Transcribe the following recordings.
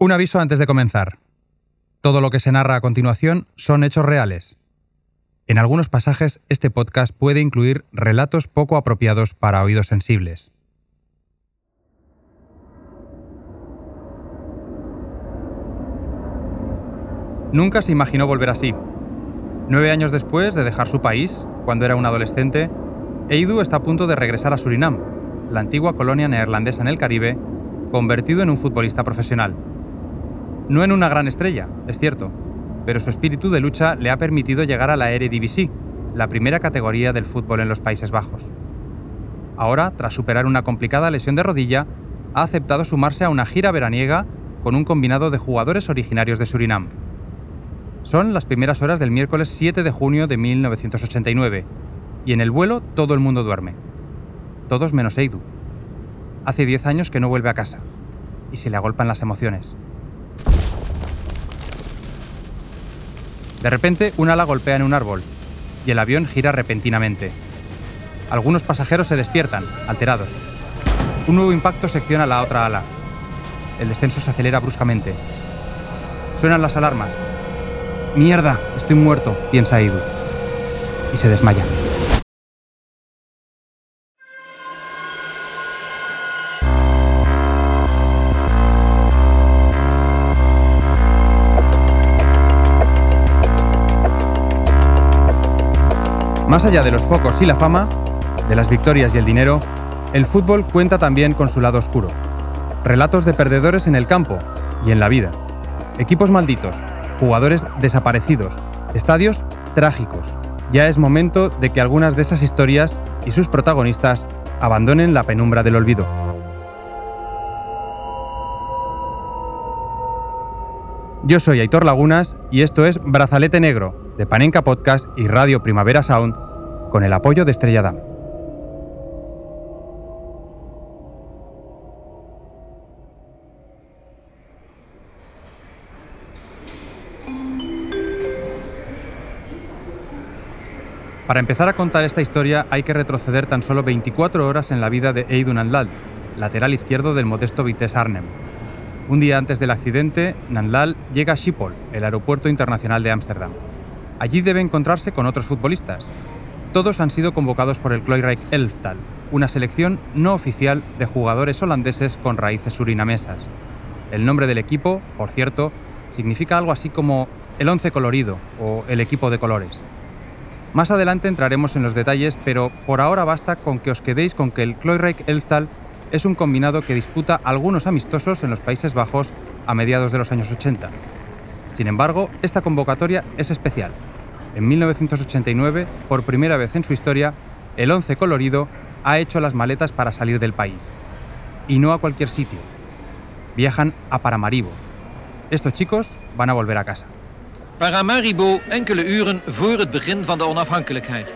Un aviso antes de comenzar. Todo lo que se narra a continuación son hechos reales. En algunos pasajes este podcast puede incluir relatos poco apropiados para oídos sensibles. Nunca se imaginó volver así. Nueve años después de dejar su país, cuando era un adolescente, Eidu está a punto de regresar a Surinam, la antigua colonia neerlandesa en el Caribe, convertido en un futbolista profesional. No en una gran estrella, es cierto, pero su espíritu de lucha le ha permitido llegar a la Eredivisie, la primera categoría del fútbol en los Países Bajos. Ahora, tras superar una complicada lesión de rodilla, ha aceptado sumarse a una gira veraniega con un combinado de jugadores originarios de Surinam. Son las primeras horas del miércoles 7 de junio de 1989, y en el vuelo todo el mundo duerme. Todos menos Eidu. Hace 10 años que no vuelve a casa, y se le agolpan las emociones. De repente, un ala golpea en un árbol, y el avión gira repentinamente. Algunos pasajeros se despiertan, alterados. Un nuevo impacto secciona la otra ala. El descenso se acelera bruscamente. Suenan las alarmas, Mierda, estoy muerto, piensa Edu. Y se desmaya. Más allá de los focos y la fama, de las victorias y el dinero, el fútbol cuenta también con su lado oscuro. Relatos de perdedores en el campo y en la vida. Equipos malditos, jugadores desaparecidos, estadios trágicos. Ya es momento de que algunas de esas historias y sus protagonistas abandonen la penumbra del olvido. Yo soy Aitor Lagunas y esto es Brazalete Negro, de Panenka Podcast y Radio Primavera Sound, con el apoyo de Estrella Damm. Para empezar a contar esta historia hay que retroceder tan solo 24 horas en la vida de Eidun Nandlal, lateral izquierdo del modesto Vitesse Arnhem. Un día antes del accidente, Nandlal llega a Schiphol, el aeropuerto internacional de Ámsterdam. Allí debe encontrarse con otros futbolistas. Todos han sido convocados por el Kloirijk Elftal, una selección no oficial de jugadores holandeses con raíces surinamesas. El nombre del equipo, por cierto, significa algo así como el once colorido o el equipo de colores. Más adelante entraremos en los detalles, pero por ahora basta con que os quedéis con que el Kloirijk Elftal es un combinado que disputa algunos amistosos en los Países Bajos a mediados de los años 80. Sin embargo, esta convocatoria es especial. En 1989, por primera vez en su historia, el Once Colorido ha hecho las maletas para salir del país. Y no a cualquier sitio. Viajan a Paramaribo. Estos chicos van a volver a casa. Paramaribo enkele uren voor het begin van de onafhankelijkheid.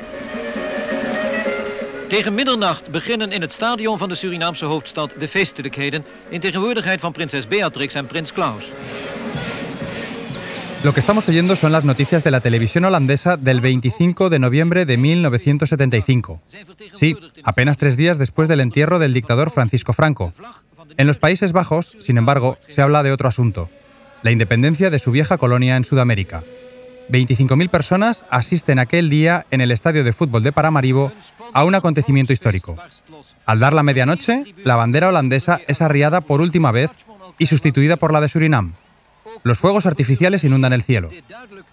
Tegen middernacht beginnen in het stadion van de Surinaamse hoofdstad de feestelijkheden in tegenwoordigheid van prinses Beatrix en prins Klaus. Lo que estamos oyendo son las noticias de la televisión holandesa del 25 de noviembre de 1975. Sí, apenas tres días después del entierro del dictador Francisco Franco. En los Países Bajos, sin embargo, se habla de otro asunto, la independencia de su vieja colonia en Sudamérica. 25.000 personas asisten aquel día en el estadio de fútbol de Paramaribo a un acontecimiento histórico. Al dar la medianoche, la bandera holandesa es arriada por última vez y sustituida por la de Surinam. Los fuegos artificiales inundan el cielo.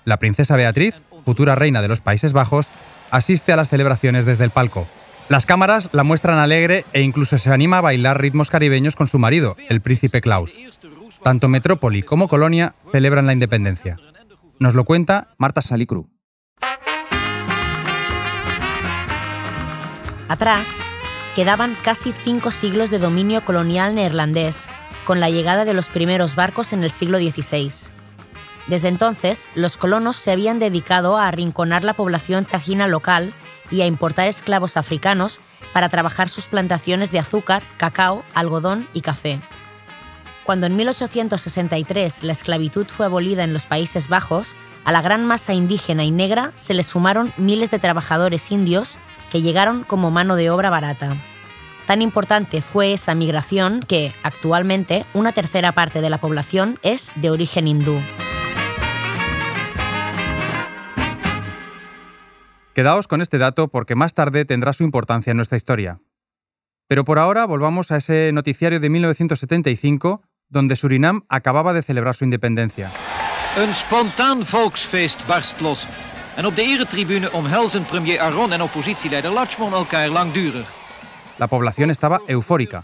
La princesa Beatriz, futura reina de los Países Bajos, asiste a las celebraciones desde el palco. Las cámaras la muestran alegre e incluso se anima a bailar ritmos caribeños con su marido, el príncipe Klaus. Tanto Metrópoli como Colonia celebran la independencia. Nos lo cuenta Marta Salicru. Atrás quedaban casi cinco siglos de dominio colonial neerlandés, con la llegada de los primeros barcos en el siglo XVI. Desde entonces, los colonos se habían dedicado a arrinconar la población tajina local y a importar esclavos africanos para trabajar sus plantaciones de azúcar, cacao, algodón y café. Cuando en 1863 la esclavitud fue abolida en los Países Bajos, a la gran masa indígena y negra se le sumaron miles de trabajadores indios que llegaron como mano de obra barata. Tan importante fue esa migración que, actualmente, una tercera parte de la población es de origen hindú. Quedaos con este dato porque más tarde tendrá su importancia en nuestra historia. Pero por ahora volvamos a ese noticiario de 1975 donde Surinam acababa de celebrar su independencia. Een spontaan volksfeest barst los. En op de eretribune omhelzen premier Aron en oppositieleider Lachmon elkaar langdurig. La población estaba eufórica.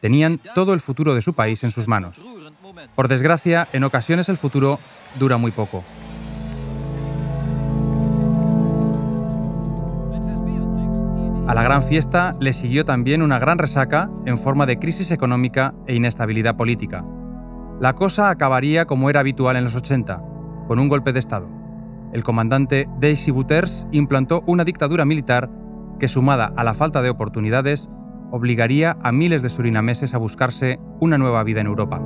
Tenían todo el futuro de su país en sus manos. Por desgracia, en ocasiones el futuro dura muy poco. A la gran fiesta le siguió también una gran resaca en forma de crisis económica e inestabilidad política. La cosa acabaría como era habitual en los 80, con un golpe de Estado. El comandante Daisy Buters implantó una dictadura militar que, sumada a la falta de oportunidades, obligaría a miles de surinameses a buscarse una nueva vida en Europa.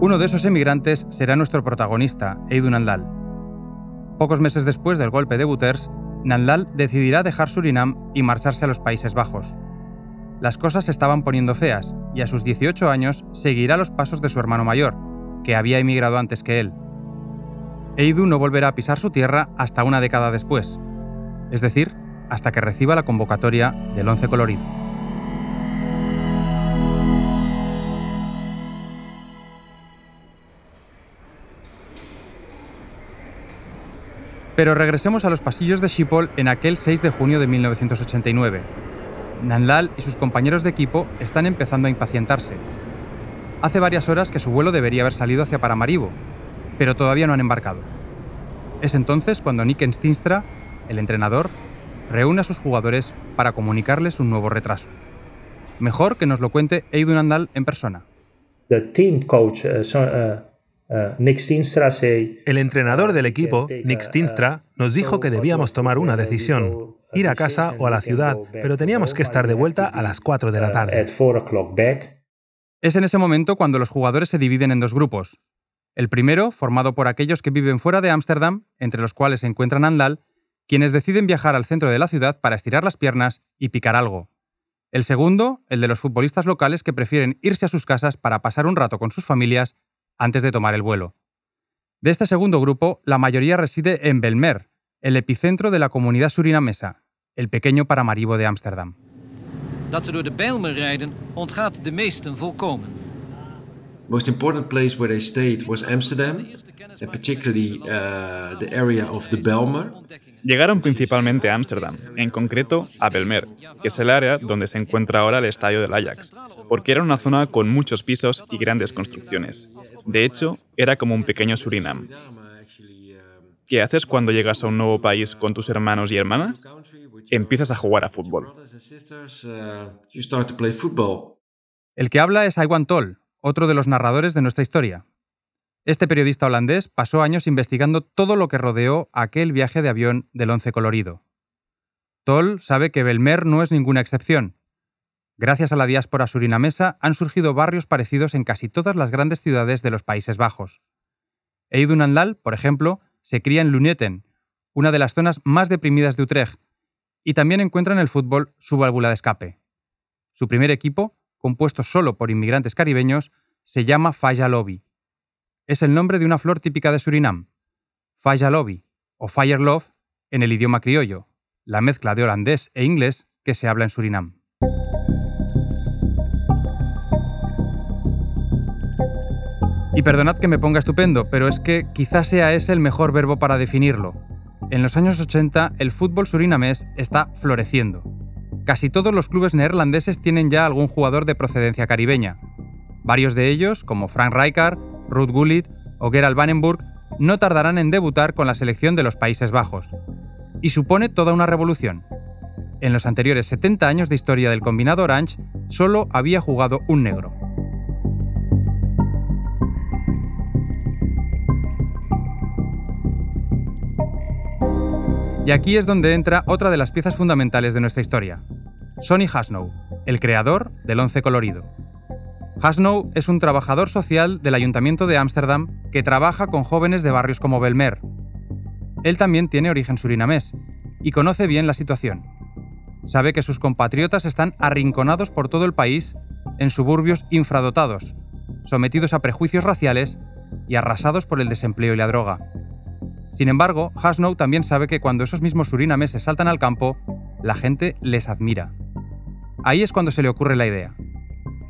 Uno de esos emigrantes será nuestro protagonista, Eidu Nandal. Pocos meses después del golpe de Buters, Nandal decidirá dejar Surinam y marcharse a los Países Bajos. Las cosas se estaban poniendo feas y a sus 18 años seguirá los pasos de su hermano mayor, que había emigrado antes que él. Eidu no volverá a pisar su tierra hasta una década después, es decir, hasta que reciba la convocatoria del Once Colorido. Pero regresemos a los pasillos de Schiphol en aquel 6 de junio de 1989. Nandal y sus compañeros de equipo están empezando a impacientarse. Hace varias horas que su vuelo debería haber salido hacia Paramaribo, pero todavía no han embarcado. Es entonces cuando Nick Stinstra, el entrenador, reúne a sus jugadores para comunicarles un nuevo retraso. Mejor que nos lo cuente Eidu Nandal en persona. team coach, uh, uh, eh, El entrenador del equipo, Nick Stinstra, nos dijo que debíamos tomar una decisión, ir a casa o a la ciudad, pero teníamos que estar de vuelta a las 4 de la tarde. Es en ese momento cuando los jugadores se dividen en dos grupos. El primero, formado por aquellos que viven fuera de Ámsterdam, entre los cuales se encuentran Andal, quienes deciden viajar al centro de la ciudad para estirar las piernas y picar algo. El segundo, el de los futbolistas locales que prefieren irse a sus casas para pasar un rato con sus familias antes de tomar el vuelo. De este segundo grupo, la mayoría reside en Belmer, el epicentro de la comunidad surinamesa, el pequeño Paramaribo de Ámsterdam. Dat ze door de Bijlmer rijden, ontgaat de meesten volkomen. Most important place where they stayed was Amsterdam, and particularly uh, the area of the Belmer. Llegaron principalmente a Ámsterdam, en concreto a Belmer, que es el área donde se encuentra ahora el estadio del Ajax, porque era una zona con muchos pisos y grandes construcciones. De hecho, era como un pequeño Surinam. ¿Qué haces cuando llegas a un nuevo país con tus hermanos y hermanas? Empiezas a jugar a fútbol. El que habla es Iwan Toll, otro de los narradores de nuestra historia. Este periodista holandés pasó años investigando todo lo que rodeó aquel viaje de avión del Once Colorido. Toll sabe que Belmer no es ninguna excepción. Gracias a la diáspora surinamesa han surgido barrios parecidos en casi todas las grandes ciudades de los Países Bajos. Eidun Andal, por ejemplo, se cría en Luneten, una de las zonas más deprimidas de Utrecht, y también encuentra en el fútbol su válvula de escape. Su primer equipo, compuesto solo por inmigrantes caribeños, se llama Faya Lobby es el nombre de una flor típica de Surinam, Fayalobi, o Fire Love en el idioma criollo, la mezcla de holandés e inglés que se habla en Surinam. Y perdonad que me ponga estupendo, pero es que quizás sea ese el mejor verbo para definirlo. En los años 80 el fútbol surinamés está floreciendo. Casi todos los clubes neerlandeses tienen ya algún jugador de procedencia caribeña. Varios de ellos, como Frank Rijkaard, Ruth Gullit o Gerald Vanenburg no tardarán en debutar con la selección de los Países Bajos. Y supone toda una revolución. En los anteriores 70 años de historia del combinado Orange, solo había jugado un negro. Y aquí es donde entra otra de las piezas fundamentales de nuestra historia, Sonny Hasnow, el creador del Once Colorido. Hasnow es un trabajador social del Ayuntamiento de Ámsterdam que trabaja con jóvenes de barrios como Belmer. Él también tiene origen surinamés y conoce bien la situación. Sabe que sus compatriotas están arrinconados por todo el país en suburbios infradotados, sometidos a prejuicios raciales y arrasados por el desempleo y la droga. Sin embargo, Hasnow también sabe que cuando esos mismos surinameses saltan al campo, la gente les admira. Ahí es cuando se le ocurre la idea.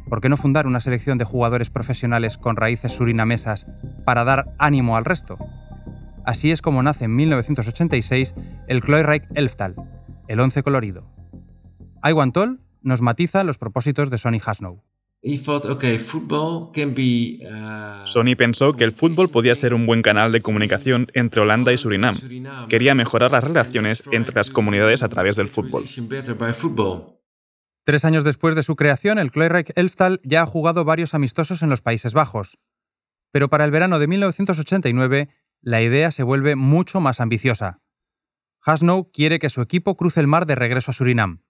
¿Por qué no fundar una selección de jugadores profesionales con raíces surinamesas para dar ánimo al resto? Así es como nace en 1986 el Kleurijk Elftal, el once colorido. Iwan Toll nos matiza los propósitos de Sonny Hasnow. Uh, Sony pensó que el fútbol podía ser un buen canal de comunicación entre Holanda y Surinam. Quería mejorar las relaciones entre las comunidades a través del fútbol. Tres años después de su creación, el Kleurijk Elftal ya ha jugado varios amistosos en los Países Bajos. Pero para el verano de 1989, la idea se vuelve mucho más ambiciosa. Hasnow quiere que su equipo cruce el mar de regreso a Surinam.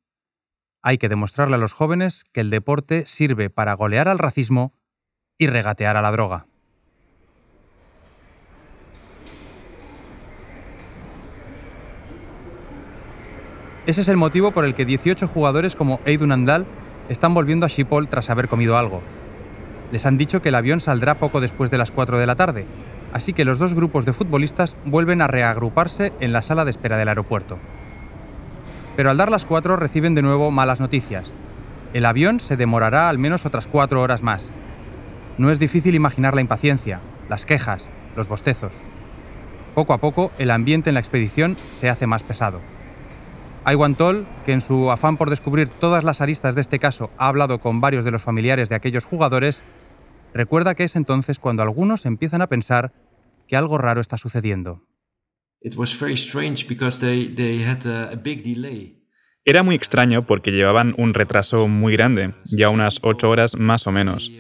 Hay que demostrarle a los jóvenes que el deporte sirve para golear al racismo y regatear a la droga. Ese es el motivo por el que 18 jugadores como Eidun Andal están volviendo a Schiphol tras haber comido algo. Les han dicho que el avión saldrá poco después de las 4 de la tarde, así que los dos grupos de futbolistas vuelven a reagruparse en la sala de espera del aeropuerto. Pero al dar las cuatro reciben de nuevo malas noticias. El avión se demorará al menos otras cuatro horas más. No es difícil imaginar la impaciencia, las quejas, los bostezos. Poco a poco, el ambiente en la expedición se hace más pesado. Iwan Toll, que en su afán por descubrir todas las aristas de este caso ha hablado con varios de los familiares de aquellos jugadores, recuerda que es entonces cuando algunos empiezan a pensar que algo raro está sucediendo. Era muy extraño porque llevaban un retraso muy grande, ya unas ocho horas más o menos.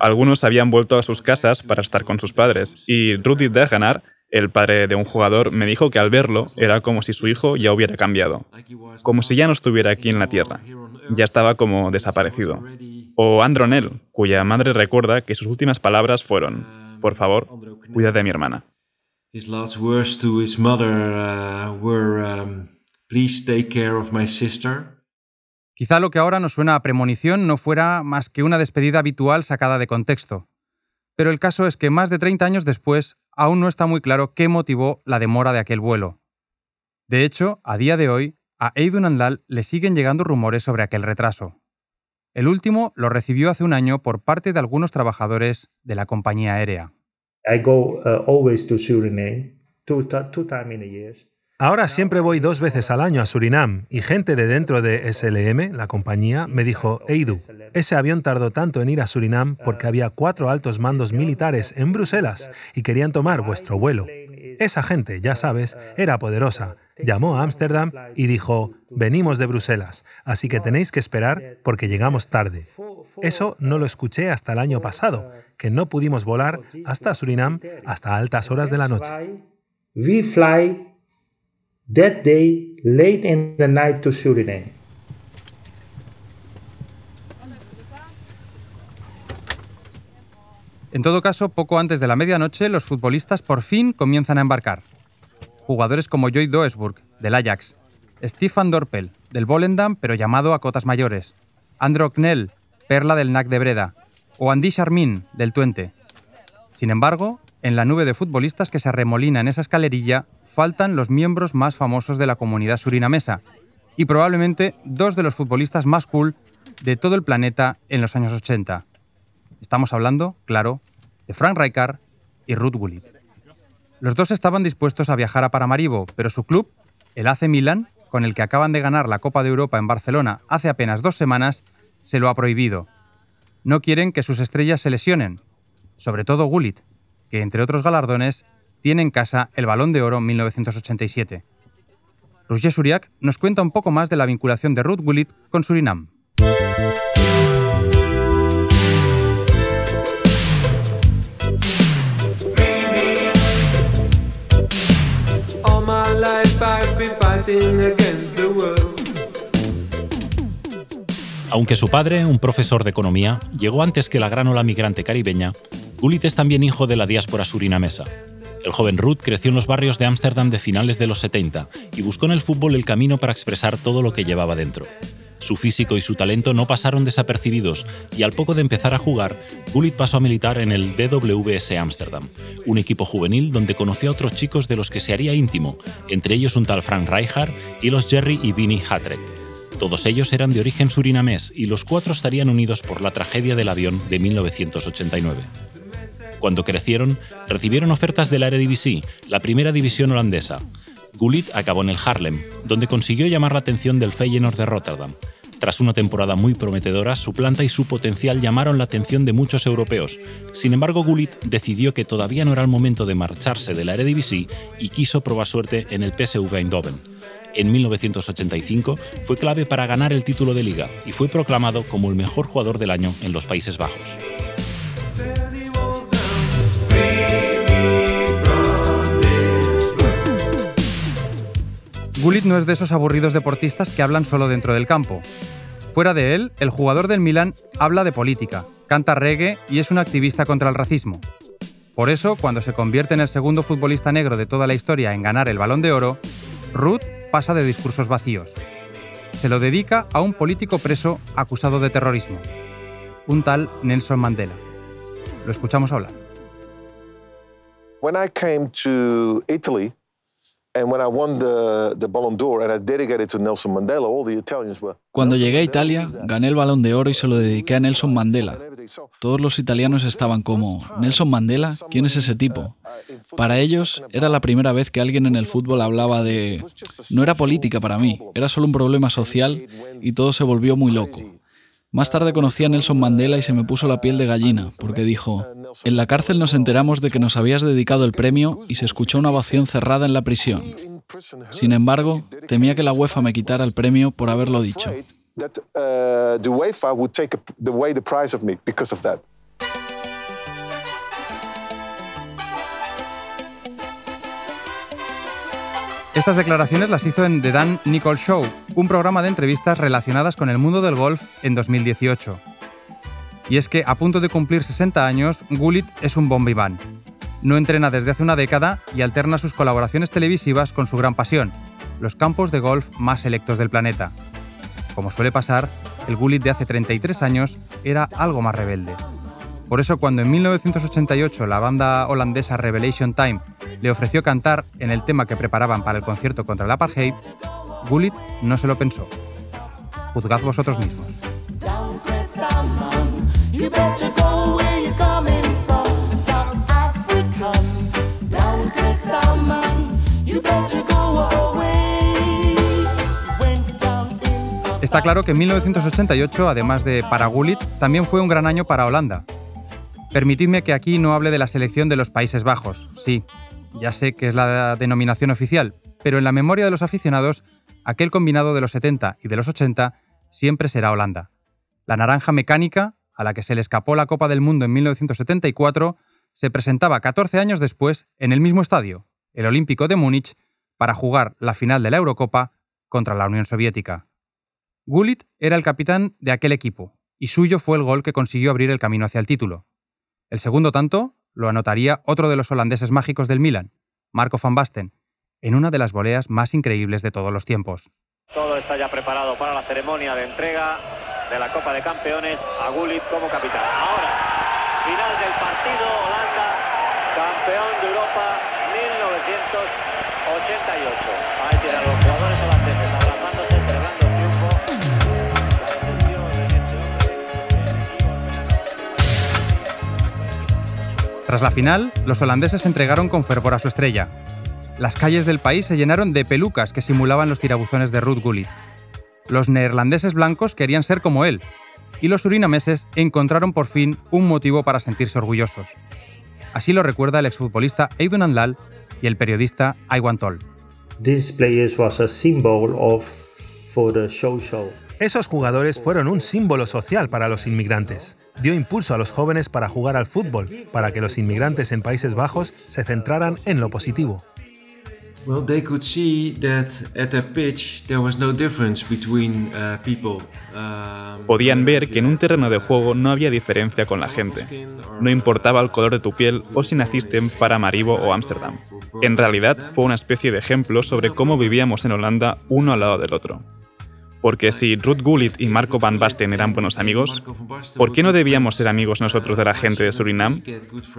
Algunos habían vuelto a sus casas para estar con sus padres, y Rudy Degenar, el padre de un jugador, me dijo que al verlo era como si su hijo ya hubiera cambiado, como si ya no estuviera aquí en la tierra, ya estaba como desaparecido. O Andronel, cuya madre recuerda que sus últimas palabras fueron, por favor, cuida de mi hermana. His last words to his mother uh, were, um, "Please take care of my sister." Quizá lo que ahora nos suena a premonición no fuera más que una despedida habitual sacada de contexto. Pero el caso es que más de 30 años después aún no está muy claro qué motivó la demora de aquel vuelo. De hecho, a día de hoy, a Eidun Andal le siguen llegando rumores sobre aquel retraso. El último lo recibió hace un año por parte de algunos trabajadores de la compañía aérea. Ahora siempre voy dos veces al año a Surinam y gente de dentro de SLM, la compañía, me dijo, Eidu, ese avión tardó tanto en ir a Surinam porque había cuatro altos mandos militares en Bruselas y querían tomar vuestro vuelo. Esa gente, ya sabes, era poderosa. Llamó a Ámsterdam y dijo, venimos de Bruselas, así que tenéis que esperar porque llegamos tarde. Eso no lo escuché hasta el año pasado, que no pudimos volar hasta Surinam hasta altas horas de la noche. We fly that day late in the night to Suriname. En todo caso, poco antes de la medianoche, los futbolistas por fin comienzan a embarcar. Jugadores como Joy Doesburg, del Ajax, Stefan Dorpel, del Volendam, pero llamado a cotas mayores, Andro Knell, perla del NAC de Breda, o Andy Charmin, del Twente. Sin embargo, en la nube de futbolistas que se arremolina en esa escalerilla faltan los miembros más famosos de la comunidad surinamesa y probablemente dos de los futbolistas más cool de todo el planeta en los años 80. Estamos hablando, claro, de Frank Rijkaard y Ruth Gullit. Los dos estaban dispuestos a viajar a Paramaribo, pero su club, el AC Milan, con el que acaban de ganar la Copa de Europa en Barcelona hace apenas dos semanas, se lo ha prohibido no quieren que sus estrellas se lesionen, sobre todo Gullit, que entre otros galardones tiene en casa el Balón de Oro 1987. Roger Suriak nos cuenta un poco más de la vinculación de Ruth Gullit con Surinam. Aunque su padre, un profesor de economía, llegó antes que la gran ola migrante caribeña, Gullit es también hijo de la diáspora surinamesa. El joven Ruth creció en los barrios de Ámsterdam de finales de los 70 y buscó en el fútbol el camino para expresar todo lo que llevaba dentro. Su físico y su talento no pasaron desapercibidos y al poco de empezar a jugar, Gullit pasó a militar en el DWS Amsterdam, un equipo juvenil donde conoció a otros chicos de los que se haría íntimo, entre ellos un tal Frank Rijkaard y los Jerry y Vinnie Hatrek. Todos ellos eran de origen surinamés y los cuatro estarían unidos por la tragedia del avión de 1989. Cuando crecieron, recibieron ofertas de la Eredivisie, la primera división holandesa, Gullit acabó en el Harlem, donde consiguió llamar la atención del Feyenoord de Rotterdam. Tras una temporada muy prometedora, su planta y su potencial llamaron la atención de muchos europeos. Sin embargo, Gullit decidió que todavía no era el momento de marcharse de la Eredivisie y quiso probar suerte en el PSV Eindhoven. En 1985 fue clave para ganar el título de liga y fue proclamado como el mejor jugador del año en los Países Bajos. Gullit no es de esos aburridos deportistas que hablan solo dentro del campo. Fuera de él, el jugador del Milan habla de política, canta reggae y es un activista contra el racismo. Por eso, cuando se convierte en el segundo futbolista negro de toda la historia en ganar el balón de oro, Ruth pasa de discursos vacíos. Se lo dedica a un político preso acusado de terrorismo, un tal Nelson Mandela. Lo escuchamos hablar. When I came to Italy, cuando llegué a Italia, gané el Balón de Oro y se lo dediqué a Nelson Mandela. Todos los italianos estaban como, ¿Nelson Mandela? ¿Quién es ese tipo? Para ellos era la primera vez que alguien en el fútbol hablaba de... No era política para mí, era solo un problema social y todo se volvió muy loco. Más tarde conocí a Nelson Mandela y se me puso la piel de gallina, porque dijo, en la cárcel nos enteramos de que nos habías dedicado el premio y se escuchó una ovación cerrada en la prisión. Sin embargo, temía que la UEFA me quitara el premio por haberlo dicho. Estas declaraciones las hizo en The Dan Nicole Show, un programa de entrevistas relacionadas con el mundo del golf en 2018. Y es que, a punto de cumplir 60 años, Gullit es un bombiván. No entrena desde hace una década y alterna sus colaboraciones televisivas con su gran pasión, los campos de golf más selectos del planeta. Como suele pasar, el Gullit de hace 33 años era algo más rebelde. Por eso cuando en 1988 la banda holandesa Revelation Time le ofreció cantar en el tema que preparaban para el concierto contra el apartheid, Gullit no se lo pensó. Juzgad vosotros mismos. Está claro que 1988, además de para Gullit, también fue un gran año para Holanda. Permitidme que aquí no hable de la selección de los Países Bajos, sí, ya sé que es la denominación oficial, pero en la memoria de los aficionados, aquel combinado de los 70 y de los 80 siempre será Holanda. La naranja mecánica, a la que se le escapó la Copa del Mundo en 1974, se presentaba 14 años después en el mismo estadio, el Olímpico de Múnich, para jugar la final de la Eurocopa contra la Unión Soviética. Gullit era el capitán de aquel equipo, y suyo fue el gol que consiguió abrir el camino hacia el título. El segundo tanto lo anotaría otro de los holandeses mágicos del Milan, Marco van Basten, en una de las voleas más increíbles de todos los tiempos. Todo está ya preparado para la ceremonia de entrega de la Copa de Campeones a Gullit como capitán. Ahora, final del partido, Holanda, campeón de Europa 1988. Ahí tienen los jugadores holandeses abrazándose, celebrando el triunfo. Tras la final, los holandeses entregaron con fervor a su estrella. Las calles del país se llenaron de pelucas que simulaban los tirabuzones de Ruth Gullit. Los neerlandeses blancos querían ser como él, y los surinameses encontraron por fin un motivo para sentirse orgullosos. Así lo recuerda el exfutbolista Eidun Andlal y el periodista Iwan Tol. Esos jugadores fueron un símbolo social para los inmigrantes. Dio impulso a los jóvenes para jugar al fútbol, para que los inmigrantes en Países Bajos se centraran en lo positivo. Well, they could see that at their pitch there was no difference between uh, people. Um, Podían ver que en un terreno de juego no había diferencia con la gente. No importaba el color de tu piel o si naciste en Paramaribo o Ámsterdam. En realidad fue una especie de ejemplo sobre cómo vivíamos en Holanda uno al lado del otro. Porque si Ruth Gullit y Marco Van Basten eran buenos amigos, ¿por qué no debíamos ser amigos nosotros de la gente de Surinam?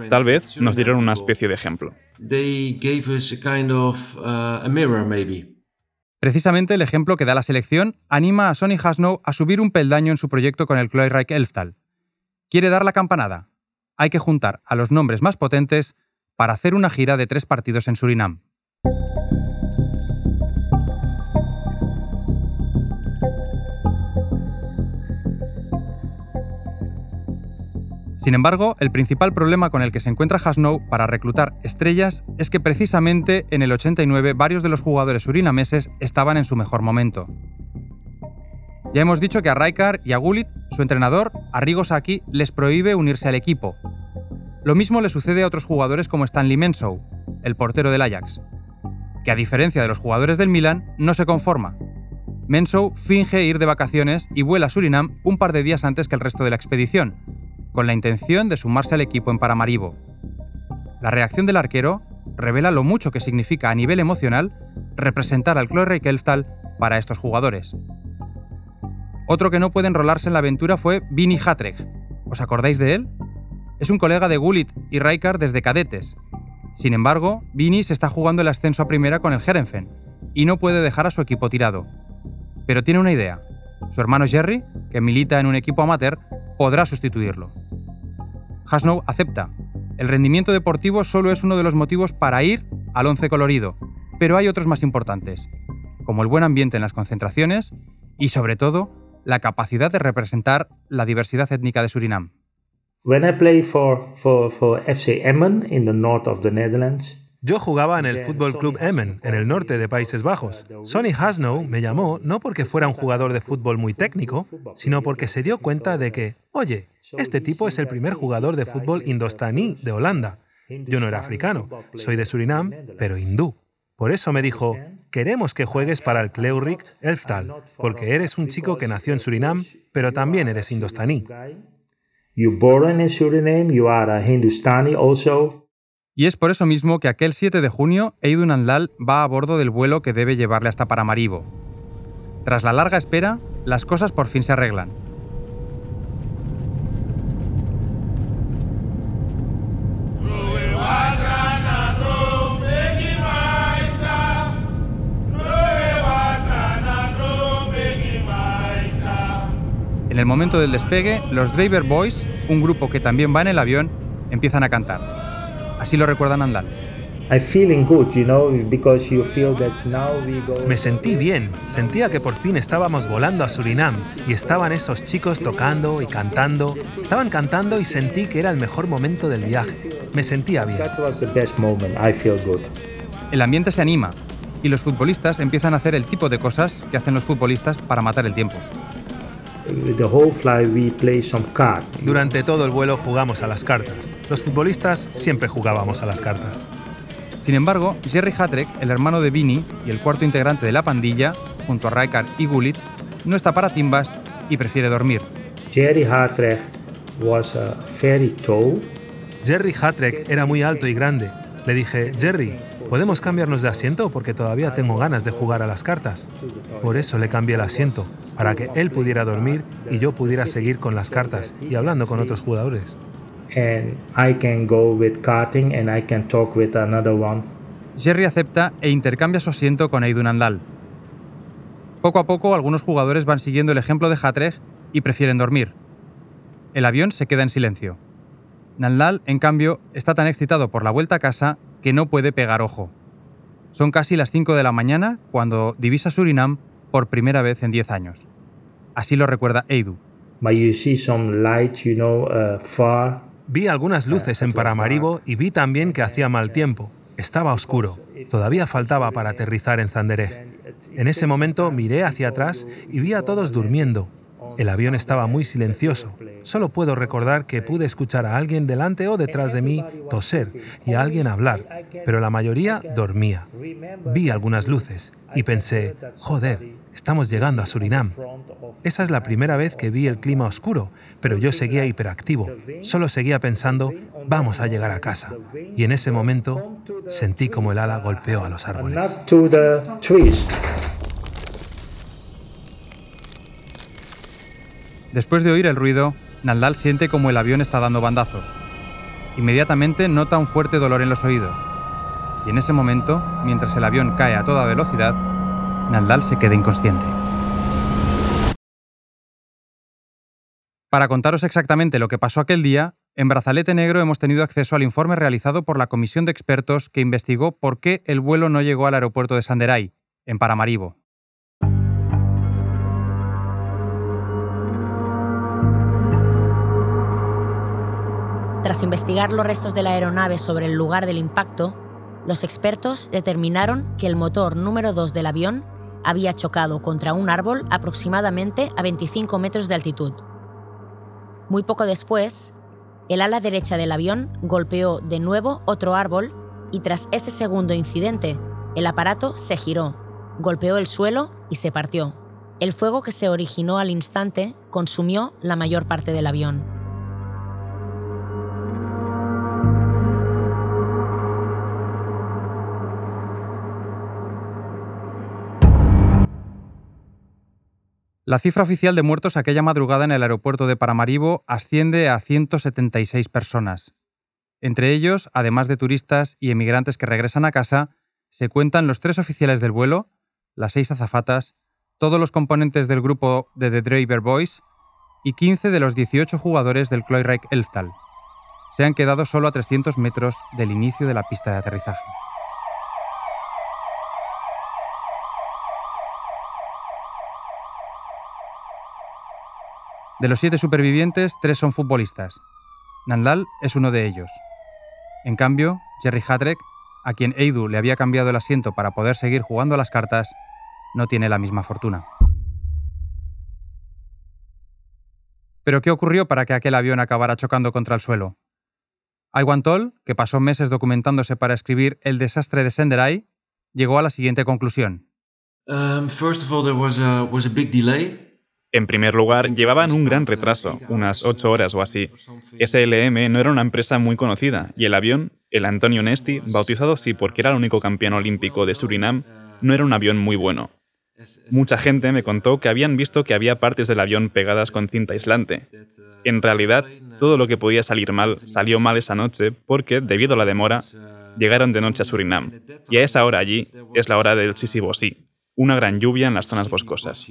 Tal vez nos dieron una especie de ejemplo. They gave us a kind of a mirror, maybe. Precisamente el ejemplo que da la selección anima a Sonny Hasnow a subir un peldaño en su proyecto con el Kleurijk Elftal. Quiere dar la campanada. Hay que juntar a los nombres más potentes para hacer una gira de tres partidos en Surinam. Sin embargo, el principal problema con el que se encuentra Hasnow para reclutar estrellas es que precisamente en el 89 varios de los jugadores surinameses estaban en su mejor momento. Ya hemos dicho que a Rijkaard y a Gullit, su entrenador, Arrigo Sacchi, les prohíbe unirse al equipo. Lo mismo le sucede a otros jugadores como Stanley Mensou, el portero del Ajax, que a diferencia de los jugadores del Milan, no se conforma. Mensou finge ir de vacaciones y vuela a Surinam un par de días antes que el resto de la expedición, con la intención de sumarse al equipo en Paramaribo. La reacción del arquero revela lo mucho que significa a nivel emocional representar al Clorrey Kelftal para estos jugadores. Otro que no puede enrolarse en la aventura fue Vini Hatrek. ¿Os acordáis de él? Es un colega de Gullit y Rijkaard desde cadetes. Sin embargo, Vini se está jugando el ascenso a primera con el Herenfen y no puede dejar a su equipo tirado. Pero tiene una idea. Su hermano Jerry, que milita en un equipo amateur, podrá sustituirlo. Hasnow acepta. El rendimiento deportivo solo es uno de los motivos para ir al once colorido, pero hay otros más importantes, como el buen ambiente en las concentraciones y, sobre todo, la capacidad de representar la diversidad étnica de Surinam. When I play for, for, for FC Emmen in the north of the Netherlands, Yo jugaba en el Fútbol Club Emmen, en el norte de Países Bajos. Sonny Hasnow me llamó no porque fuera un jugador de fútbol muy técnico, sino porque se dio cuenta de que, oye, este tipo es el primer jugador de fútbol indostaní de Holanda. Yo no era africano, soy de Surinam, pero hindú. Por eso me dijo, queremos que juegues para el Kleurik Elftal, porque eres un chico que nació en Surinam, pero también eres indostaní. you born in Suriname, you are a Hindustani also. Y es por eso mismo que aquel 7 de junio Eidun Andlal va a bordo del vuelo que debe llevarle hasta Paramaribo. Tras la larga espera, las cosas por fin se arreglan. En el momento del despegue, los Driver Boys, un grupo que también va en el avión, empiezan a cantar. Así lo recuerdan Andal. I feeling good, you know, because you feel that now we go. Me sentí bien, sentía que por fin estábamos volando a Surinam y estaban esos chicos tocando y cantando. Estaban cantando y sentí que era el mejor momento del viaje. Me sentía bien. That was the best moment. I feel good. El ambiente se anima y los futbolistas empiezan a hacer el tipo de cosas que hacen los futbolistas para matar el tiempo. The whole flight we play some card. Durante todo el vuelo jugamos a las cartas. Los futbolistas siempre jugábamos a las cartas. Sin embargo, Jerry Hatrek, el hermano de Vini y el cuarto integrante de la pandilla, junto a Rijkaard y Gullit, no está para timbas y prefiere dormir. Jerry Hartrek was uh, very tall. Jerry Hatrek era muy alto y grande. Le dije, Jerry, ¿podemos cambiarnos de asiento? Porque todavía tengo ganas de jugar a las cartas. Por eso le cambié el asiento, para que él pudiera dormir y yo pudiera seguir con las cartas y hablando con otros jugadores. and I can go with karting and I can talk with another one. Jerry acepta e intercambia su asiento con Eidun Andal. Poco a poco, algunos jugadores van siguiendo el ejemplo de Hatrek y prefieren dormir. El avión se queda en silencio. Nandal, en cambio, está tan excitado por la vuelta a casa que no puede pegar ojo. Son casi las 5 de la mañana cuando divisa Surinam por primera vez en 10 años. Así lo recuerda Eidu. But you see some light, you know, uh, far. Vi algunas luces en Paramaribo y vi también que hacía mal tiempo. Estaba oscuro. Todavía faltaba para aterrizar en Zandereg. En ese momento miré hacia atrás y vi a todos durmiendo. El avión estaba muy silencioso. Solo puedo recordar que pude escuchar a alguien delante o detrás de mí toser y a alguien hablar, pero la mayoría dormía. Vi algunas luces y pensé, joder, estamos llegando a Surinam. Esa es la primera vez que vi el clima oscuro, pero yo seguía hiperactivo. Solo seguía pensando, vamos a llegar a casa. Y en ese momento sentí como el ala golpeó a los árboles. Después de oír el ruido, Naldal siente como el avión está dando bandazos. Inmediatamente nota un fuerte dolor en los oídos. Y en ese momento, mientras el avión cae a toda velocidad, Naldal se queda inconsciente. Para contaros exactamente lo que pasó aquel día, en Brazalete Negro hemos tenido acceso al informe realizado por la comisión de expertos que investigó por qué el vuelo no llegó al aeropuerto de Sanderay, en Paramaribo. Tras investigar los restos de la aeronave sobre el lugar del impacto, los expertos determinaron que el motor número 2 del avión había chocado contra un árbol aproximadamente a 25 metros de altitud. Muy poco después, el ala derecha del avión golpeó de nuevo otro árbol y tras ese segundo incidente, el aparato se giró, golpeó el suelo y se partió. El fuego que se originó al instante consumió la mayor parte del avión. La cifra oficial de muertos aquella madrugada en el aeropuerto de Paramaribo asciende a 176 personas. Entre ellos, además de turistas y emigrantes que regresan a casa, se cuentan los tres oficiales del vuelo, las seis azafatas, todos los componentes del grupo de The Driver Boys y 15 de los 18 jugadores del Kloirijk Elftal. Se han quedado solo a 300 metros del inicio de la pista de aterrizaje. De los siete supervivientes, tres son futbolistas. Nandal es uno de ellos. En cambio, Jerry Hatrek, a quien Eidu le había cambiado el asiento para poder seguir jugando a las cartas, no tiene la misma fortuna. ¿Pero qué ocurrió para que aquel avión acabara chocando contra el suelo? Iwan Toll, que pasó meses documentándose para escribir El desastre de Senderai, llegó a la siguiente conclusión. Um, first of all, there was a big delay. En primer lugar, llevaban un gran retraso, unas ocho horas o así. SLM no era una empresa muy conocida y el avión, el Antonio Nesti, bautizado así porque era el único campeón olímpico de Surinam, no era un avión muy bueno. Mucha gente me contó que habían visto que había partes del avión pegadas con cinta aislante. En realidad, todo lo que podía salir mal salió mal esa noche porque, debido a la demora, llegaron de noche a Surinam. Y a esa hora allí es la hora del Sisibosí, una gran lluvia en las zonas boscosas.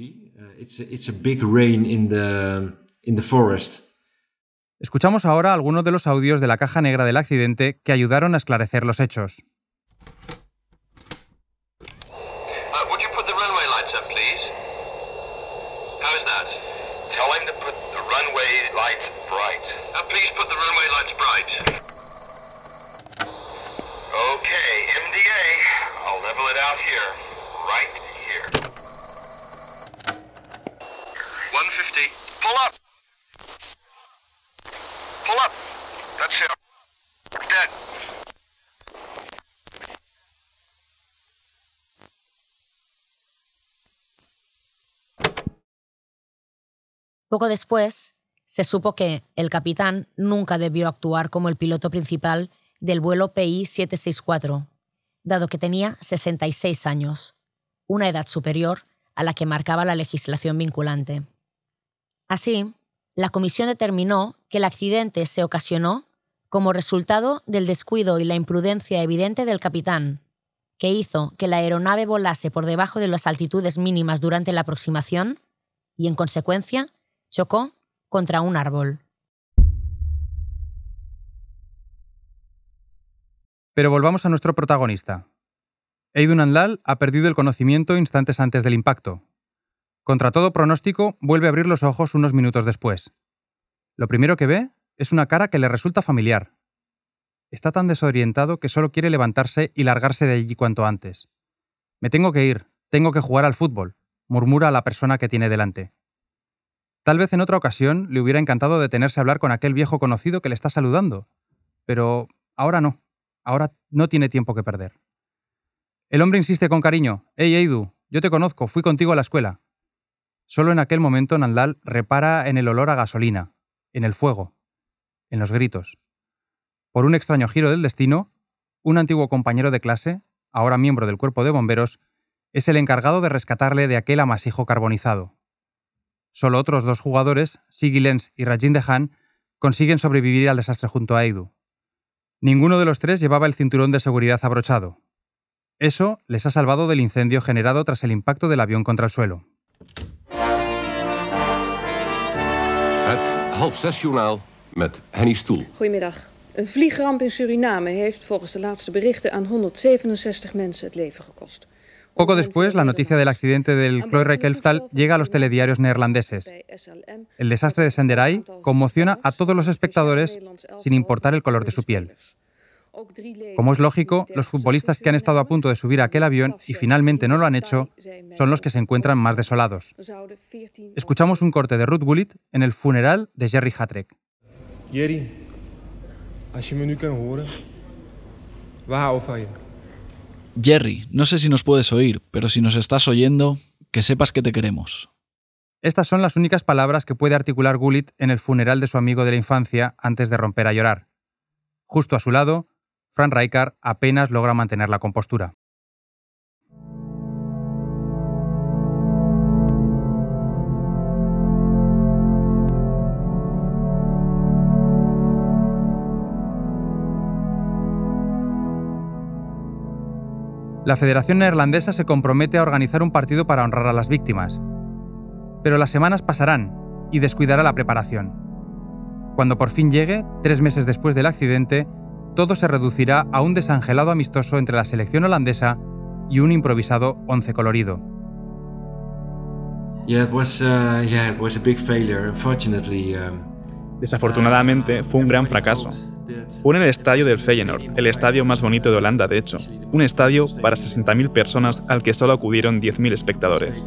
Escuchamos ahora algunos de los audios de la caja negra del accidente que ayudaron a esclarecer los hechos. Okay, MDA, I'll level it out here, right Poco después, se supo que el capitán nunca debió actuar como el piloto principal del vuelo PI 764, dado que tenía 66 años, una edad superior a la que marcaba la legislación vinculante. Así, la comisión determinó que el accidente se ocasionó como resultado del descuido y la imprudencia evidente del capitán, que hizo que la aeronave volase por debajo de las altitudes mínimas durante la aproximación y, en consecuencia, chocó contra un árbol. Pero volvamos a nuestro protagonista. Eidun Andal ha perdido el conocimiento instantes antes del impacto, contra todo pronóstico, vuelve a abrir los ojos unos minutos después. Lo primero que ve es una cara que le resulta familiar. Está tan desorientado que solo quiere levantarse y largarse de allí cuanto antes. Me tengo que ir, tengo que jugar al fútbol, murmura la persona que tiene delante. Tal vez en otra ocasión le hubiera encantado detenerse a hablar con aquel viejo conocido que le está saludando, pero ahora no, ahora no tiene tiempo que perder. El hombre insiste con cariño, Hey Eidu, yo te conozco, fui contigo a la escuela. Solo en aquel momento Nandal repara en el olor a gasolina, en el fuego, en los gritos. Por un extraño giro del destino, un antiguo compañero de clase, ahora miembro del cuerpo de bomberos, es el encargado de rescatarle de aquel amasijo carbonizado. Solo otros dos jugadores, Sigi Lenz y Rajin Dehan, consiguen sobrevivir al desastre junto a Eidu. Ninguno de los tres llevaba el cinturón de seguridad abrochado. Eso les ha salvado del incendio generado tras el impacto del avión contra el suelo. Half zes journaal met Henny Stoel. Goedemiddag. Een vliegramp in Suriname heeft volgens de laatste berichten aan 167 mensen het leven gekost. Poco después, la noticia del accidente del Cloyre Elftal llega a los telediarios neerlandeses. El desastre de Senderai conmociona a todos los espectadores sin importar el color de su piel. Como es lógico, los futbolistas que han estado a punto de subir a aquel avión y finalmente no lo han hecho son los que se encuentran más desolados. Escuchamos un corte de Ruth Gullit en el funeral de Jerry Hatrek. Jerry. Jerry, no sé si nos puedes oír, pero si nos estás oyendo, que sepas que te queremos. Estas son las únicas palabras que puede articular Gullit en el funeral de su amigo de la infancia antes de romper a llorar. Justo a su lado, Frank Rijkaard apenas logra mantener la compostura. La Federación Neerlandesa se compromete a organizar un partido para honrar a las víctimas. Pero las semanas pasarán y descuidará la preparación. Cuando por fin llegue, tres meses después del accidente, todo se reducirá a un desangelado amistoso entre la selección holandesa y un improvisado once colorido. Desafortunadamente, fue un gran fracaso. Fue en el estadio del Feyenoord, el estadio más bonito de Holanda, de hecho. Un estadio para 60.000 personas al que solo acudieron 10.000 espectadores.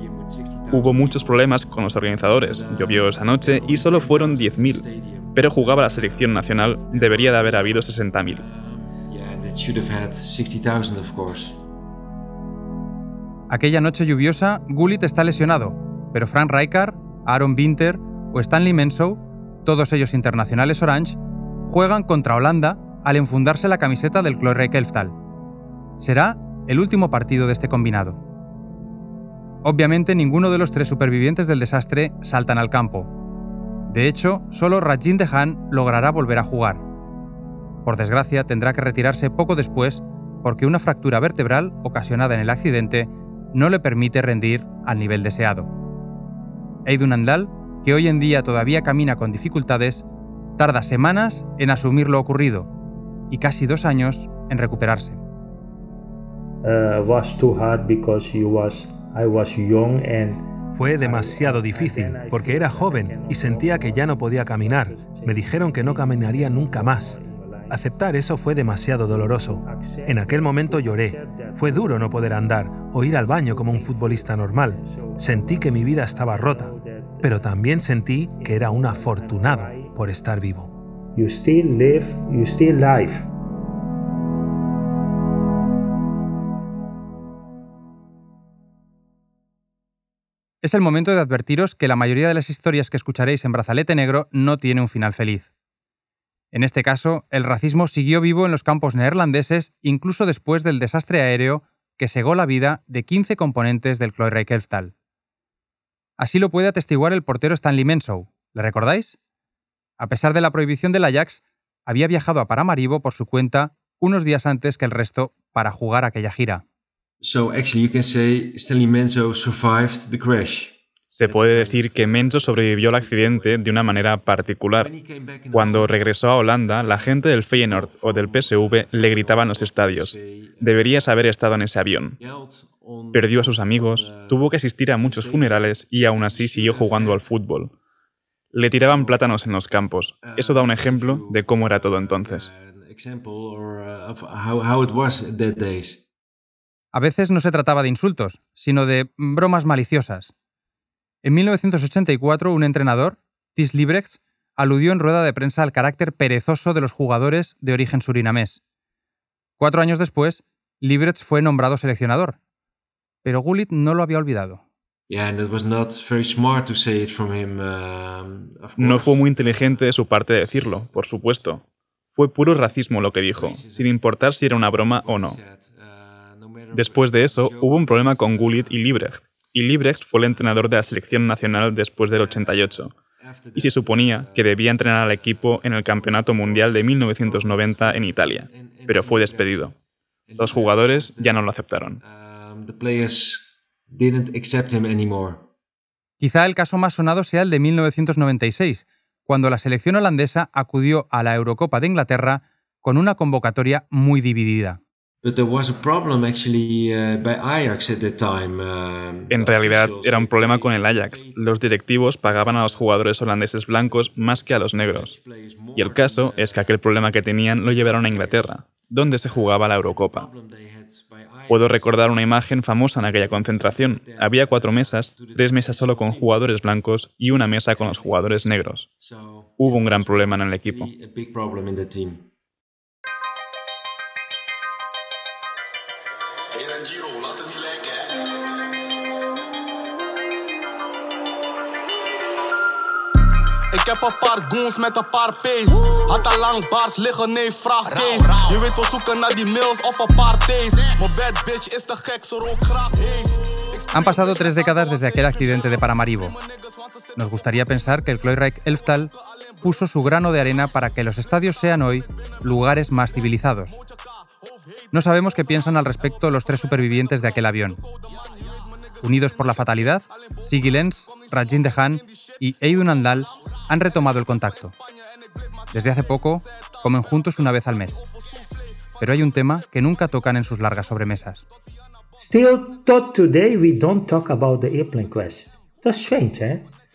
Hubo muchos problemas con los organizadores, llovió esa noche y solo fueron 10.000, pero jugaba la selección nacional, debería de haber habido 60.000. Aquella noche lluviosa, Gullit está lesionado, pero Frank Rijkaard, Aaron Winter o Stanley Mensow, todos ellos internacionales Orange, juegan contra Holanda al enfundarse la camiseta del Cloyre Elftal. Será el último partido de este combinado. Obviamente ninguno de los tres supervivientes del desastre saltan al campo. De hecho, solo Rajin Dehan logrará volver a jugar. Por desgracia, tendrá que retirarse poco después porque una fractura vertebral ocasionada en el accidente no le permite rendir al nivel deseado. Eidun Andal, que hoy en día todavía camina con dificultades, tarda semanas en asumir lo ocurrido y casi dos años en recuperarse. Fue demasiado difícil porque era joven y sentía que ya no podía caminar. Me dijeron que no caminaría nunca más. Aceptar eso fue demasiado doloroso. En aquel momento lloré. Fue duro no poder andar o ir al baño como un futbolista normal. Sentí que mi vida estaba rota, pero también sentí que era un afortunado por estar vivo. You still live, you still live. Es el momento de advertiros que la mayoría de las historias que escucharéis en Brazalete Negro no tiene un final feliz. En este caso, el racismo siguió vivo en los campos neerlandeses incluso después del desastre aéreo que segó la vida de 15 componentes del Cloyre Kelftal. Así lo puede atestiguar el portero Stanley Mensow. ¿Le recordáis? A pesar de la prohibición del Ajax, había viajado a Paramaribo por su cuenta unos días antes que el resto para jugar aquella gira. Se puede decir que Menzo sobrevivió al accidente de una manera particular. Cuando regresó a Holanda, la gente del Feyenoord o del PSV le gritaban en los estadios: "Deberías haber estado en ese avión". Perdió a sus amigos, tuvo que asistir a muchos funerales y aún así siguió jugando al fútbol. Le tiraban plátanos en los campos. Eso da un ejemplo de cómo era todo entonces. A veces no se trataba de insultos, sino de bromas maliciosas. En 1984, un entrenador, Tis Librecht, aludió en rueda de prensa al carácter perezoso de los jugadores de origen surinamés. Cuatro años después, Librecht fue nombrado seleccionador, pero Gullit no lo había olvidado. No fue muy inteligente de su parte decirlo, por supuesto. Fue puro racismo lo que dijo, sin importar si era una broma o no. Después de eso, hubo un problema con Gullit y Librecht, y Librecht fue el entrenador de la selección nacional después del 88, y se suponía que debía entrenar al equipo en el Campeonato Mundial de 1990 en Italia, pero fue despedido. Los jugadores ya no lo aceptaron. Quizá el caso más sonado sea el de 1996, cuando la selección holandesa acudió a la Eurocopa de Inglaterra con una convocatoria muy dividida. En realidad era un problema con el Ajax. Los directivos pagaban a los jugadores holandeses blancos más que a los negros. Y el caso es que aquel problema que tenían lo llevaron a Inglaterra, donde se jugaba la Eurocopa. Puedo recordar una imagen famosa en aquella concentración. Había cuatro mesas, tres mesas solo con jugadores blancos y una mesa con los jugadores negros. Hubo un gran problema en el equipo. Heb een paar goons met een paar P's. Had al lang bars liggen, nee, vraag Kees. Je weet wel zoeken naar die mails of een paar T's. Mijn bad bitch is te gek, ze rook graag haze. Han pasado tres décadas desde aquel accidente de Paramaribo. Nos gustaría pensar que el Kleurreich Elftal puso su grano de arena para que los estadios sean hoy lugares más civilizados. No sabemos qué piensan al respecto los tres supervivientes de aquel avión. Unidos por la fatalidad, Sigi Lenz, Rajin Dehan y Eidun Andal han retomado el contacto. Desde hace poco, comen juntos una vez al mes. Pero hay un tema que nunca tocan en sus largas sobremesas.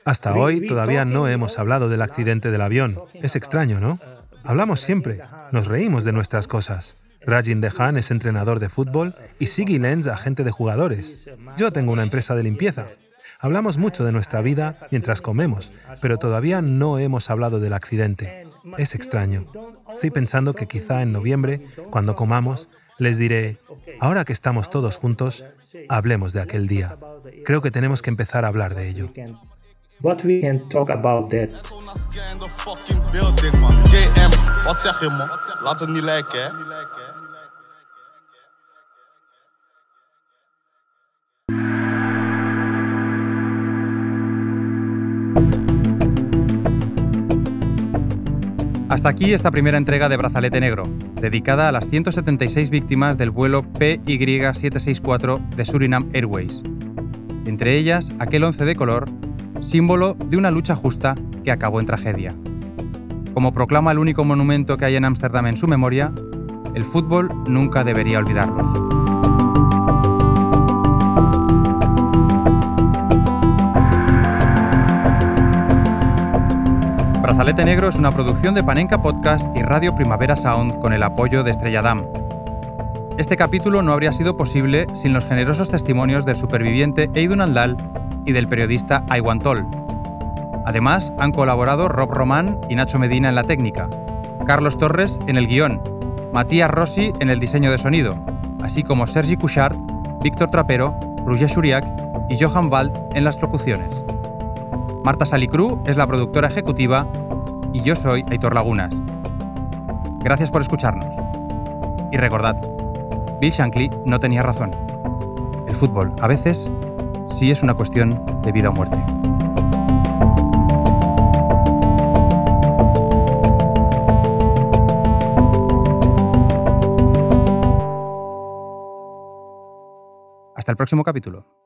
Hasta hoy todavía no hemos hablado del accidente del avión. Es extraño, ¿no? Hablamos siempre, nos reímos de nuestras cosas. Rajin Dehan es entrenador de fútbol y Sigi Lenz agente de jugadores. Yo tengo una empresa de limpieza. Hablamos mucho de nuestra vida mientras comemos, pero todavía no hemos hablado del accidente. Es extraño. Estoy pensando que quizá en noviembre, cuando comamos, les diré, ahora que estamos todos juntos, hablemos de aquel día. Creo que tenemos que empezar a hablar de ello. Hasta aquí esta primera entrega de Brazalete Negro, dedicada a las 176 víctimas del vuelo PY764 de Suriname Airways. Entre ellas, aquel 11 de color, símbolo de una lucha justa que acabó en tragedia. Como proclama el único monumento que hay en Ámsterdam en su memoria, el fútbol nunca debería olvidarlos. Brazalete Negro es una producción de Panenka Podcast y Radio Primavera Sound con el apoyo de Estrella Damm. Este capítulo no habría sido posible sin los generosos testimonios del superviviente Eidun Andal y del periodista Aiwan Toll. Además, han colaborado Rob Román y Nacho Medina en la técnica, Carlos Torres en el guion, Matías Rossi en el diseño de sonido, así como Sergi Couchard, Víctor Trapero, Roger Shuriak y Johan Wald en las locuciones. Marta Salicru es la productora ejecutiva y yo soy Aitor Lagunas. Gracias por escucharnos. Y recordad, Bill Shankly no tenía razón. El fútbol, a veces, sí es una cuestión de vida o muerte. Hasta el próximo capítulo.